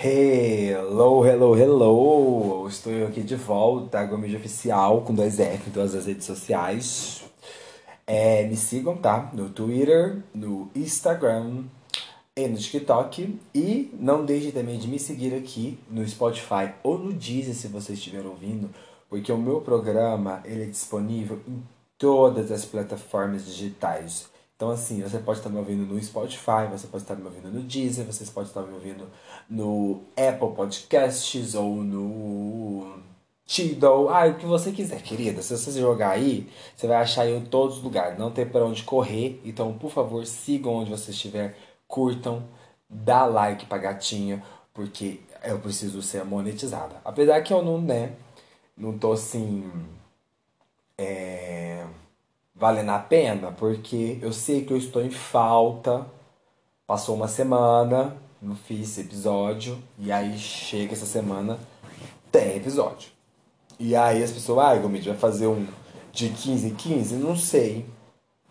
Hello, hello, hello! Estou aqui de volta, Gomes Oficial, com dois F em todas as redes sociais. É, me sigam, tá? No Twitter, no Instagram e no TikTok. E não deixem também de me seguir aqui no Spotify ou no Deezer, se vocês estiverem ouvindo, porque o meu programa ele é disponível em todas as plataformas digitais. Então, assim, você pode estar me ouvindo no Spotify, você pode estar me ouvindo no Deezer, você pode estar me ouvindo no Apple Podcasts ou no Tidal. Ah, o que você quiser, querida. Se você jogar aí, você vai achar em todos os lugares. Não tem para onde correr. Então, por favor, sigam onde você estiver, curtam, dá like pra gatinha, porque eu preciso ser monetizada. Apesar que eu não, né, não tô assim. É valendo a pena, porque eu sei que eu estou em falta. Passou uma semana, não fiz episódio, e aí chega essa semana, tem episódio. E aí as pessoas, ai, ah, Gomide, vai fazer um de 15 em 15? Não sei.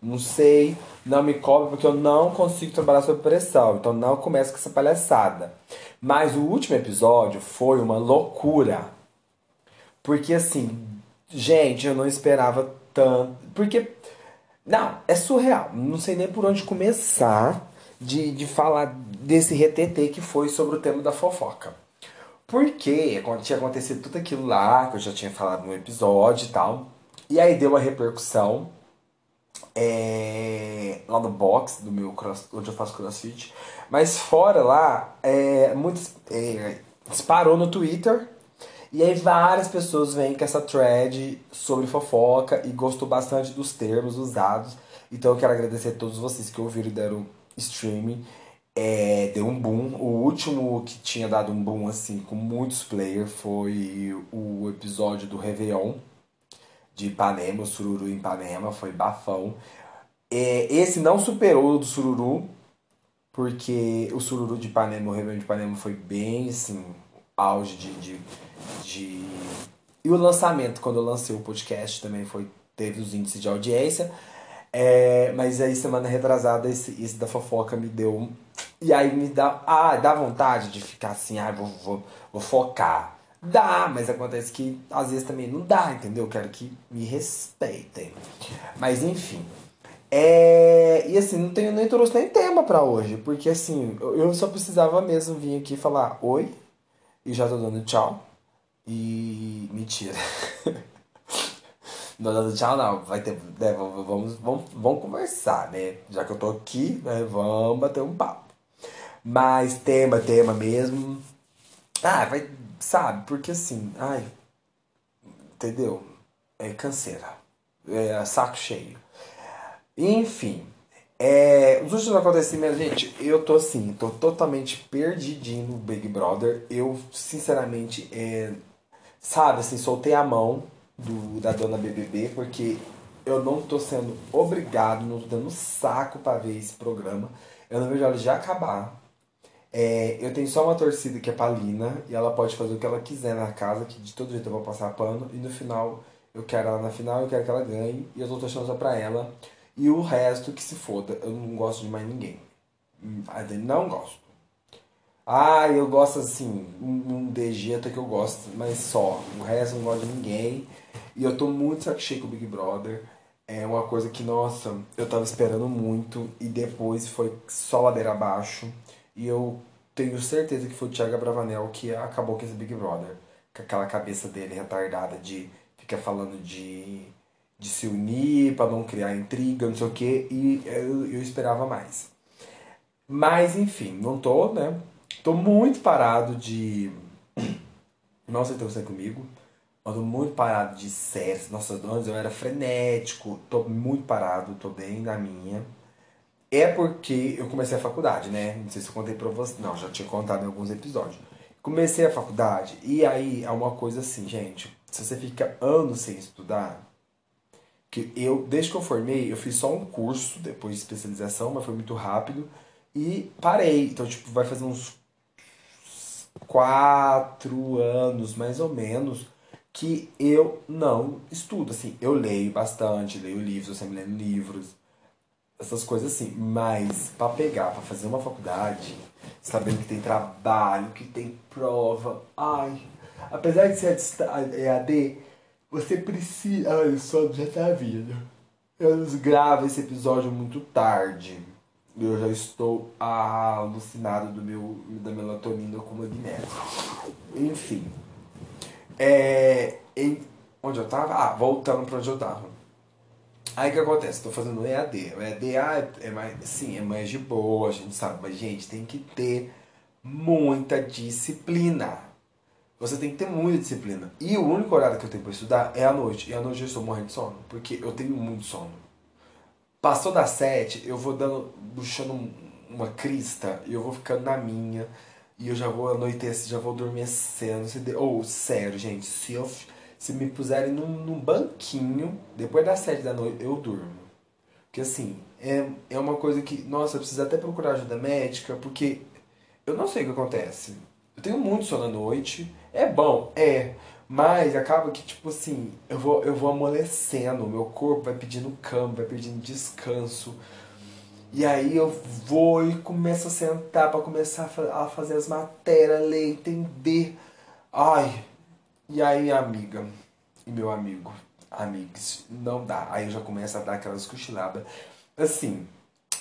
Não sei, não me cobre porque eu não consigo trabalhar sob pressão. Então não começa com essa palhaçada. Mas o último episódio foi uma loucura. Porque assim, gente, eu não esperava tanto. Porque. Não, é surreal. Não sei nem por onde começar de, de falar desse retetê que foi sobre o tema da fofoca. Porque tinha acontecido tudo aquilo lá, que eu já tinha falado no episódio e tal. E aí deu uma repercussão é, lá no box do meu cross, onde eu faço crossfit. Mas fora lá, é, muitos, é, disparou no Twitter e aí várias pessoas vêm com essa thread sobre fofoca e gostou bastante dos termos usados. Então eu quero agradecer a todos vocês que ouviram e deram streaming. É, deu um boom. O último que tinha dado um boom assim com muitos players foi o episódio do Réveillon de Ipanema, o Sururu em Ipanema, foi bafão. É, esse não superou o do Sururu, porque o Sururu de Ipanema, o Réveillon de Ipanema foi bem assim, auge de, de, de... E o lançamento, quando eu lancei o podcast, também foi teve os índices de audiência. É, mas aí, semana retrasada, esse, esse da fofoca me deu. E aí me dá. Ah, dá vontade de ficar assim, ah, vou, vou, vou focar. Dá, mas acontece que às vezes também não dá, entendeu? Eu quero que me respeitem. Mas enfim. É, e assim, não tenho nem trouxe nem tema para hoje, porque assim, eu só precisava mesmo vir aqui falar oi, e já tô dando tchau. E. Mentira. não dando tchau, não. Vai ter. Né, vamos, vamos, vamos conversar, né? Já que eu tô aqui, né? Vamos bater um papo. Mas tema, tema mesmo. Ah, vai. Sabe? Porque assim. Ai. Entendeu? É canseira. É saco cheio. Enfim. É, os últimos acontecimentos, gente, eu tô assim, tô totalmente perdidinho no Big Brother. Eu, sinceramente, é, sabe, assim, soltei a mão do, da dona BBB, porque eu não tô sendo obrigado, não tô dando saco para ver esse programa. Eu não vejo ela já acabar. É, eu tenho só uma torcida que é Palina, e ela pode fazer o que ela quiser na casa, que de todo jeito eu vou passar pano, e no final, eu quero ela na final, eu quero que ela ganhe, e eu tô torcendo só pra ela. E o resto que se foda. Eu não gosto de mais ninguém. Não gosto. Ah, eu gosto assim, um DG até que eu gosto, mas só. O resto eu não gosto de ninguém. E eu tô muito saco cheio com o Big Brother. É uma coisa que, nossa, eu tava esperando muito e depois foi só ladeira abaixo. E eu tenho certeza que foi o Thiago Bravanel que acabou com esse Big Brother. Com aquela cabeça dele retardada de ficar falando de de se unir para não criar intriga, não sei o que, e eu, eu esperava mais. Mas enfim, não tô, né? Tô muito parado de. Não se você comigo. Eu tô muito parado de séries. Nossa, antes eu era frenético. Tô muito parado, tô bem na minha. É porque eu comecei a faculdade, né? Não sei se eu contei pra você. Não, já tinha contado em alguns episódios. Comecei a faculdade e aí é uma coisa assim, gente. Se você fica anos sem estudar, que eu, desde que eu formei, eu fiz só um curso depois de especialização, mas foi muito rápido e parei. Então, tipo, vai fazer uns quatro anos, mais ou menos, que eu não estudo. Assim, eu leio bastante, leio livros, eu sempre lendo livros, essas coisas assim. Mas para pegar, para fazer uma faculdade, sabendo que tem trabalho, que tem prova, ai, apesar de ser EAD, você precisa. Ai, o sono já tá vindo. Eu gravo esse episódio muito tarde. Eu já estou alucinado do meu, da melatonina com magnésio. Enfim. É, em, onde eu tava? Ah, voltando para onde eu tava. Aí o que acontece? Estou fazendo EAD. O EAD ah, é mais, sim, é mais de boa, a gente sabe, mas gente, tem que ter muita disciplina. Você tem que ter muita disciplina. E o único horário que eu tenho para estudar é à noite. E à noite eu estou morrendo de sono, porque eu tenho muito sono. Passou das sete, eu vou dando, puxando uma crista e eu vou ficando na minha. E eu já vou anoitecer, já vou adormecendo. Ou, oh, sério, gente, se, eu, se me puserem num, num banquinho, depois das sete da noite, eu durmo. Porque assim, é, é uma coisa que, nossa, eu preciso até procurar ajuda médica, porque eu não sei o que acontece. Eu tenho muito sono à noite. É bom, é. Mas acaba que, tipo assim, eu vou, eu vou amolecendo, meu corpo vai pedindo cama, vai pedindo descanso. E aí eu vou e começo a sentar para começar a fazer as matérias, ler, entender. Ai. E aí, amiga e meu amigo, amigos, não dá. Aí eu já começo a dar aquelas cochiladas. Assim,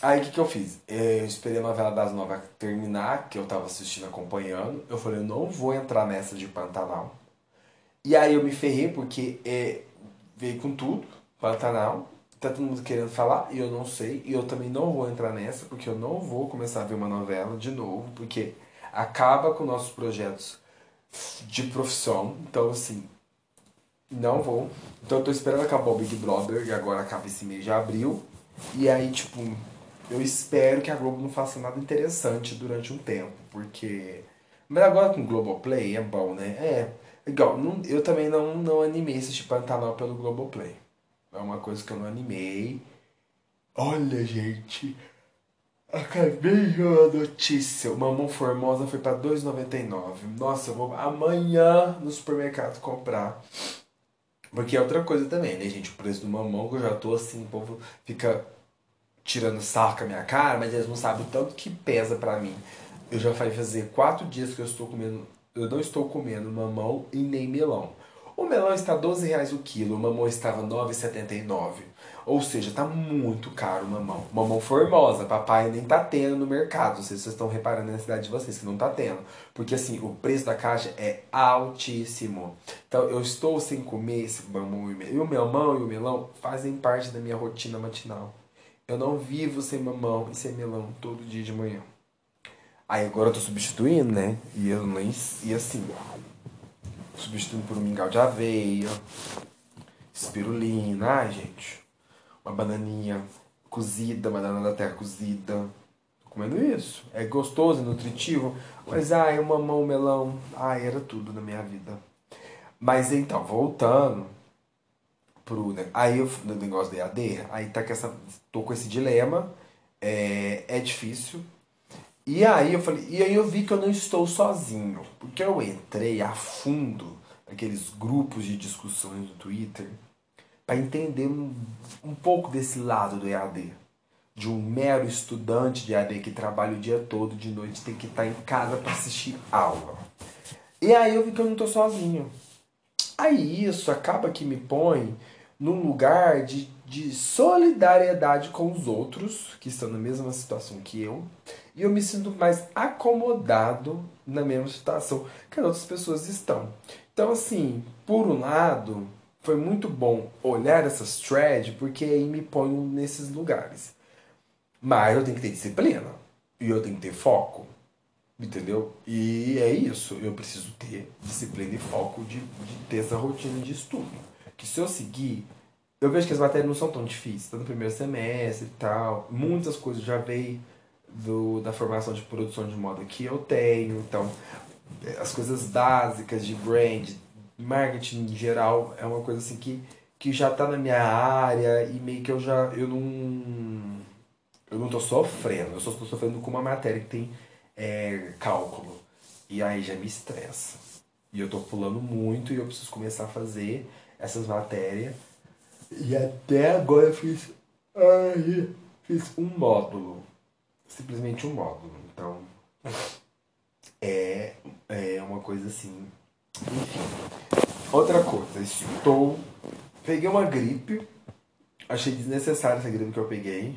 Aí o que, que eu fiz? Eu esperei a novela das nove terminar, que eu tava assistindo, acompanhando. Eu falei, eu não vou entrar nessa de Pantanal. E aí eu me ferrei porque é, veio com tudo, Pantanal. Tá todo mundo querendo falar e eu não sei. E eu também não vou entrar nessa, porque eu não vou começar a ver uma novela de novo, porque acaba com nossos projetos de profissão. Então, assim, não vou. Então eu tô esperando acabar o Big Brother, e agora acaba esse mês de abril. E aí, tipo, eu espero que a Globo não faça nada interessante durante um tempo, porque. Mas agora com o Globoplay é bom, né? É. Igual, não, eu também não, não animei esse Pantanal pelo Globoplay. É uma coisa que eu não animei. Olha, gente. Acabei uma notícia. O Mamão Formosa foi para 2,99. Nossa, eu vou amanhã no supermercado comprar. Porque é outra coisa também, né, gente? O preço do mamão, que eu já tô assim, o povo fica tirando sarro com a minha cara, mas eles não sabem o tanto que pesa para mim. Eu já vai fazer quatro dias que eu estou comendo, eu não estou comendo mamão e nem melão. O melão está 12 reais o quilo, o mamão estava 9,79. Ou seja, tá muito caro o mamão. Mamão formosa, papai nem tá tendo no mercado. Não sei se vocês estão reparando na cidade de vocês que não tá tendo. Porque assim, o preço da caixa é altíssimo. Então eu estou sem comer esse mamão e o melão. E o mamão e o melão fazem parte da minha rotina matinal. Eu não vivo sem mamão e sem melão todo dia de manhã. Aí agora eu tô substituindo, né? E eu nem. E assim. Substituindo por um mingau de aveia, espirulina. Ai, gente. Uma bananinha cozida, banana da terra cozida. Tô comendo isso. É gostoso, é nutritivo. Mas ai, o mamão, o melão. Ai, era tudo na minha vida. Mas então, voltando pro. Né? Aí eu, no negócio da EAD, aí tá com essa. tô com esse dilema. É, é difícil. E aí eu falei, e aí eu vi que eu não estou sozinho. Porque eu entrei a fundo naqueles grupos de discussões no Twitter para entender um, um pouco desse lado do EAD. De um mero estudante de EAD que trabalha o dia todo, de noite tem que estar tá em casa para assistir aula. E aí eu vi que eu não estou sozinho. Aí isso acaba que me põe num lugar de, de solidariedade com os outros que estão na mesma situação que eu, e eu me sinto mais acomodado na mesma situação que as outras pessoas estão. Então, assim, por um lado, foi muito bom olhar essas threads, porque aí me põe nesses lugares. Mas eu tenho que ter disciplina, e eu tenho que ter foco, entendeu? E é isso, eu preciso ter disciplina e foco de, de ter essa rotina de estudo que se eu seguir, eu vejo que as matérias não são tão difíceis, tá no primeiro semestre e tal. Muitas coisas já veio do, da formação de produção de moda que eu tenho, então as coisas básicas de brand, marketing em geral, é uma coisa assim que, que já tá na minha área e meio que eu já eu não eu não tô sofrendo, eu só estou sofrendo com uma matéria que tem é, cálculo. E aí já me estressa. E eu tô pulando muito e eu preciso começar a fazer essas matérias. E até agora eu fiz. Ai, fiz um módulo. Simplesmente um módulo. Então. É, é uma coisa assim. Enfim. Outra coisa, estou. Peguei uma gripe. Achei desnecessária essa gripe que eu peguei.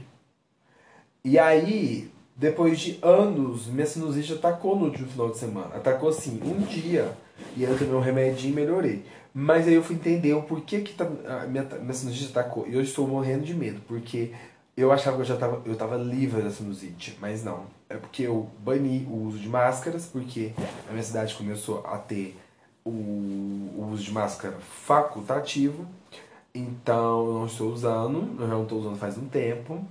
E aí, depois de anos, minha sinusite atacou no último final de semana. Atacou assim, um dia. E eu tomei um remedinho e melhorei. Mas aí eu fui entender o porquê que tá, a minha, minha sinusite atacou. E eu estou morrendo de medo, porque eu achava que eu já estava eu tava livre da sinusite, mas não. É porque eu bani o uso de máscaras, porque a minha cidade começou a ter o, o uso de máscara facultativo. Então eu não estou usando, eu já não estou usando faz um tempo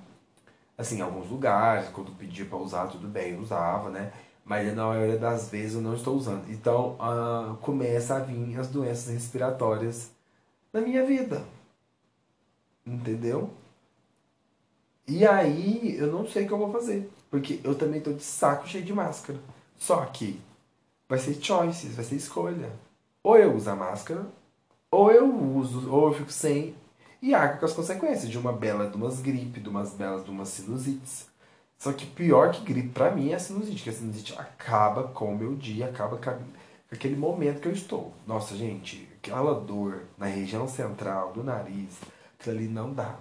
assim, em alguns lugares, quando pedia para usar, tudo bem, eu usava, né? Mas na maioria das vezes eu não estou usando. Então uh, começa a vir as doenças respiratórias na minha vida. Entendeu? E aí eu não sei o que eu vou fazer. Porque eu também tô de saco cheio de máscara. Só que vai ser choices, vai ser escolha. Ou eu uso a máscara, ou eu uso, ou eu fico sem, e arca com as consequências de uma bela de umas gripe, de umas belas de umas sinusites. Só que pior que gripe para mim é a sinusite, que a sinusite acaba com o meu dia, acaba com aquele momento que eu estou. Nossa, gente, aquela dor na região central do nariz, aquilo ali não dá.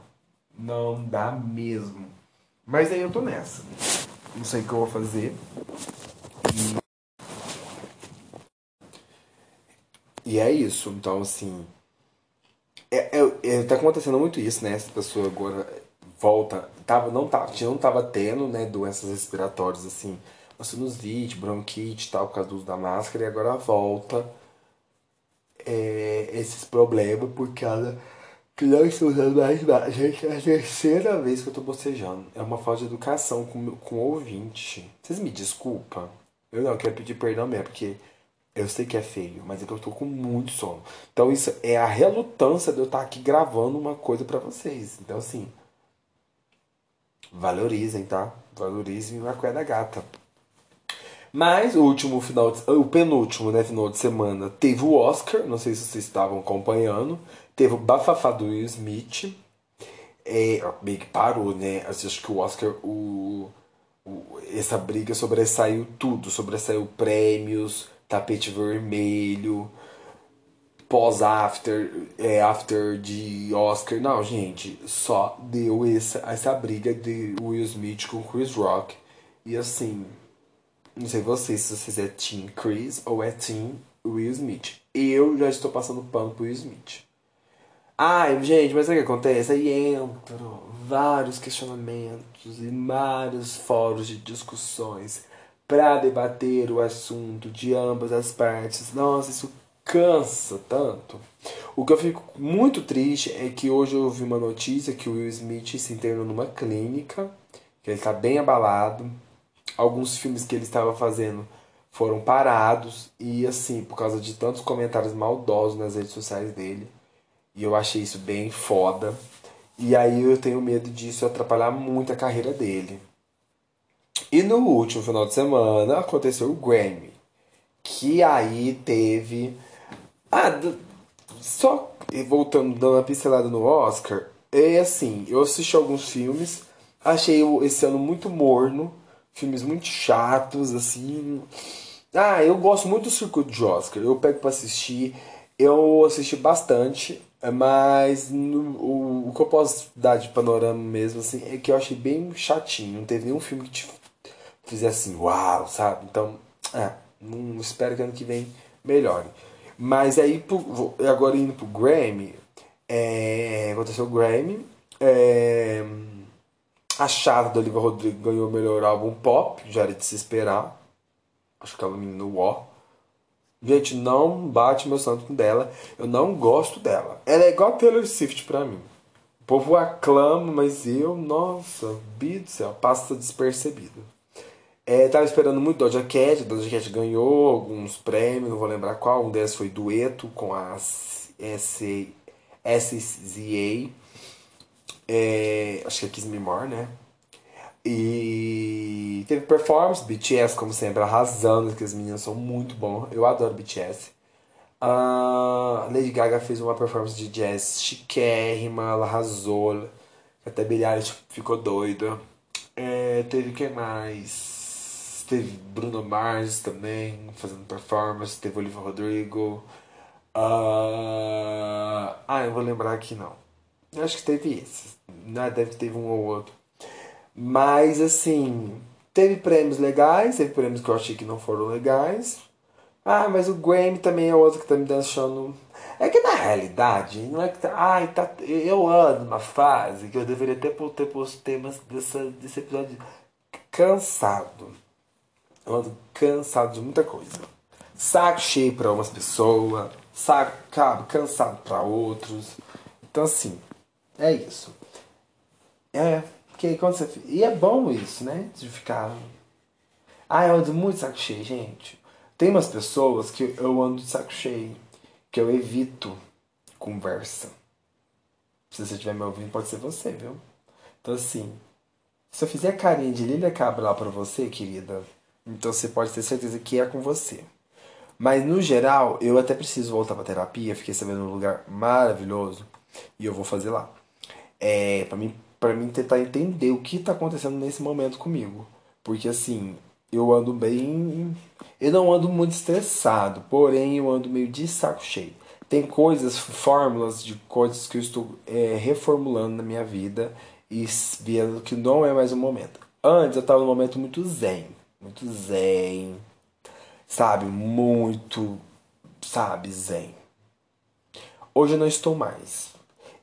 Não dá mesmo. Mas aí eu tô nessa. Não sei o que eu vou fazer. E, e é isso. Então, assim, é, é, é, tá acontecendo muito isso, né? Essa pessoa agora volta. Tava, não, tava, não tava tendo, né, doenças respiratórias assim, sinusite, bronquite e tal, por causa do uso da máscara, e agora volta é, esses problemas por causa que não estou usando mais máscara. Gente, é a terceira vez que eu tô bocejando. É uma falta de educação com, com o ouvinte. Vocês me desculpam? Eu não quero pedir perdão mesmo, porque eu sei que é feio, mas é que eu tô com muito sono. Então isso é a relutância de eu estar aqui gravando uma coisa para vocês. Então assim, valorizem, tá? Valorizem a cuia da gata. Mas o último final, de, o penúltimo, né, final de semana, teve o Oscar, não sei se vocês estavam acompanhando, teve o bafafá do Will Smith. É, meio que parou, né? Acho que o Oscar, o, o, essa briga sobressaiu tudo, sobressaiu prêmios, tapete vermelho, pós-after, é, after de Oscar. Não, gente, só deu essa, essa briga de Will Smith com Chris Rock. E assim, não sei vocês se vocês é Team Chris ou é Team Will Smith. Eu já estou passando pano pro Will Smith. Ai, gente, mas o que acontece? Aí entram vários questionamentos e vários fóruns de discussões para debater o assunto de ambas as partes. Nossa, isso cansa tanto. O que eu fico muito triste é que hoje eu ouvi uma notícia que o Will Smith se internou numa clínica, que ele está bem abalado. Alguns filmes que ele estava fazendo foram parados e assim, por causa de tantos comentários maldosos nas redes sociais dele. E eu achei isso bem foda. E aí eu tenho medo disso atrapalhar muito a carreira dele. E no último final de semana aconteceu o Grammy. Que aí teve. Ah, só voltando, dando uma pincelada no Oscar. É assim, eu assisti alguns filmes. Achei esse ano muito morno. Filmes muito chatos, assim. Ah, eu gosto muito do circuito de Oscar. Eu pego pra assistir. Eu assisti bastante. Mas no, o, o que eu posso dar de panorama mesmo, assim, é que eu achei bem chatinho. Não teve nenhum filme que te fizer assim, uau, sabe? Então, é, não espero que ano que vem melhore. Mas aí, pro, agora indo pro Grammy, é, aconteceu o Grammy, é, a chave da Olivia Rodrigo ganhou o melhor álbum pop, já era de se esperar. Acho que ela menino War. Gente, não bate meu santo com dela. Eu não gosto dela. Ela é igual a Taylor Swift pra mim. O povo aclama, mas eu, nossa, bi do céu, passa despercebido. É, tava esperando muito Doja Cat, Doja Cat ganhou alguns prêmios, não vou lembrar qual, um deles foi dueto com a SZA, é, acho que é Kiss Me More, né? E teve performance, BTS, como sempre, arrasando, que as meninas são muito bons. Eu adoro BTS. A Lady Gaga fez uma performance de jazz chiquérrima, ela arrasou. Até Billie Eilish ficou doida. É, teve quem mais? Teve Bruno Mars também fazendo performance. Teve Olivia Rodrigo. Uh... Ah, eu vou lembrar aqui não. Eu acho que teve esses. Né? Deve ter um ou outro. Mas assim, teve prêmios legais, teve prêmios que eu achei que não foram legais. Ah, mas o Grammy também é outro que tá me deixando. É que na realidade, não é que tá. Ai, tá. Eu ando numa fase que eu deveria ter, ter posto temas dessa, desse episódio cansado. Eu ando cansado de muita coisa. Saco cheio pra umas pessoas, saco, cansado pra outros. Então assim, é isso. É, porque quando você. E é bom isso, né? De ficar. Ah, eu ando muito saco cheio, gente. Tem umas pessoas que eu ando de saco cheio, que eu evito conversa. Se você estiver me ouvindo, pode ser você, viu? Então, assim, se eu fizer carinha de Lilia Cabra lá pra você, querida, então você pode ter certeza que é com você. Mas, no geral, eu até preciso voltar pra terapia, fiquei sabendo um lugar maravilhoso e eu vou fazer lá. É, pra mim, pra mim tentar entender o que tá acontecendo nesse momento comigo. Porque, assim, eu ando bem. Eu não ando muito estressado, porém eu ando meio de saco cheio. Tem coisas, fórmulas de coisas que eu estou é, reformulando na minha vida e vendo que não é mais o momento. Antes eu estava num momento muito zen, muito zen, sabe? Muito, sabe, zen. Hoje eu não estou mais.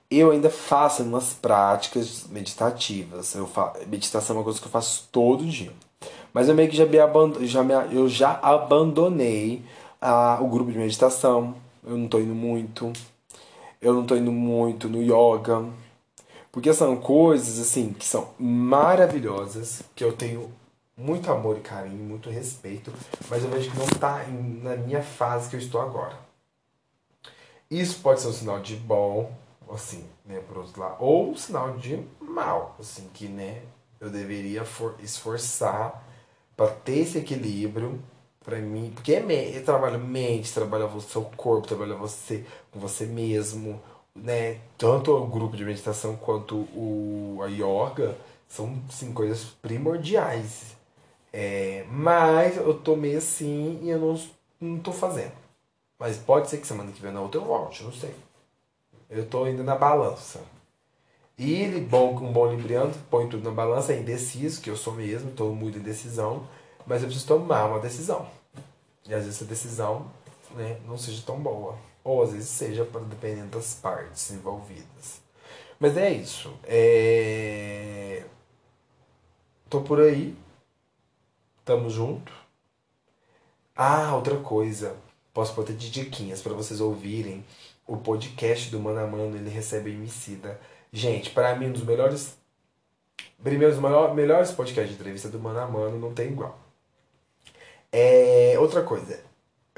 Eu ainda faço umas práticas meditativas. Eu faço, meditação é uma coisa que eu faço todo dia. Mas eu meio que já, me aband já me, eu já abandonei a, o grupo de meditação. Eu não tô indo muito. Eu não tô indo muito no yoga. Porque são coisas assim que são maravilhosas, que eu tenho muito amor e carinho, muito respeito, mas eu vejo que não está na minha fase que eu estou agora. Isso pode ser um sinal de bom, assim, né, por outro lado, ou um sinal de mal, assim, que, né, eu deveria for esforçar para ter esse equilíbrio para mim, porque é, eu trabalho mente, trabalho o seu corpo, trabalho você com você mesmo, né? Tanto o grupo de meditação quanto o a yoga são sim coisas primordiais. É, mas eu tô meio assim e eu não, não tô fazendo. Mas pode ser que semana que vem na outra eu volte, não sei. Eu tô indo na balança. E ele, bom, um bom libriano, põe tudo na balança, é indeciso, que eu sou mesmo, estou muito em decisão, mas eu preciso tomar uma decisão. E às vezes essa decisão né, não seja tão boa. Ou às vezes seja, dependendo das partes envolvidas. Mas é isso. É... Tô por aí. Tamo junto. Ah, outra coisa. Posso botar de diquinhas para vocês ouvirem. O podcast do Mano a Mano, ele recebe Emicida. Gente, para mim, um dos melhores. Primeiros melhores podcasts de entrevista do Mano a Mano não tem igual. É, outra coisa,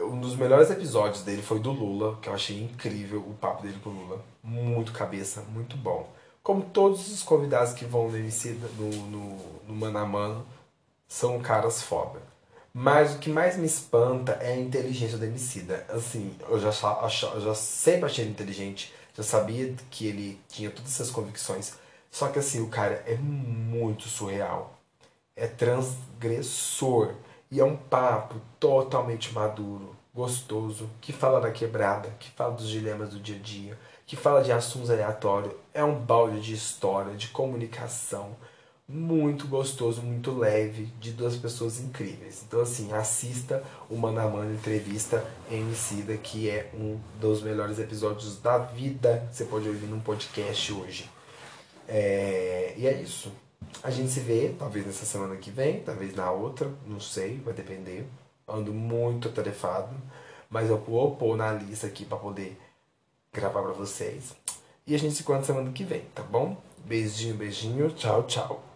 um dos melhores episódios dele foi do Lula, que eu achei incrível o papo dele com o Lula. Muito cabeça, muito bom. Como todos os convidados que vão no, no, no, no Mano a Mano são caras foda. Mas o que mais me espanta é a inteligência do Emicida. Assim, eu já, eu já sempre achei ele inteligente já sabia que ele tinha todas essas convicções. Só que assim, o cara é muito surreal. É transgressor. E é um papo totalmente maduro, gostoso, que fala da quebrada, que fala dos dilemas do dia a dia, que fala de assuntos aleatórios. É um balde de história, de comunicação muito gostoso, muito leve, de duas pessoas incríveis. Então, assim, assista o Mano a Mano Entrevista Emicida, que é um dos melhores episódios da vida que você pode ouvir num podcast hoje. É... E é isso. A gente se vê, talvez nessa semana que vem, talvez na outra, não sei, vai depender. Ando muito atarefado, mas eu vou pôr na lista aqui para poder gravar para vocês. E a gente se encontra semana que vem, tá bom? Beijinho, beijinho, tchau, tchau.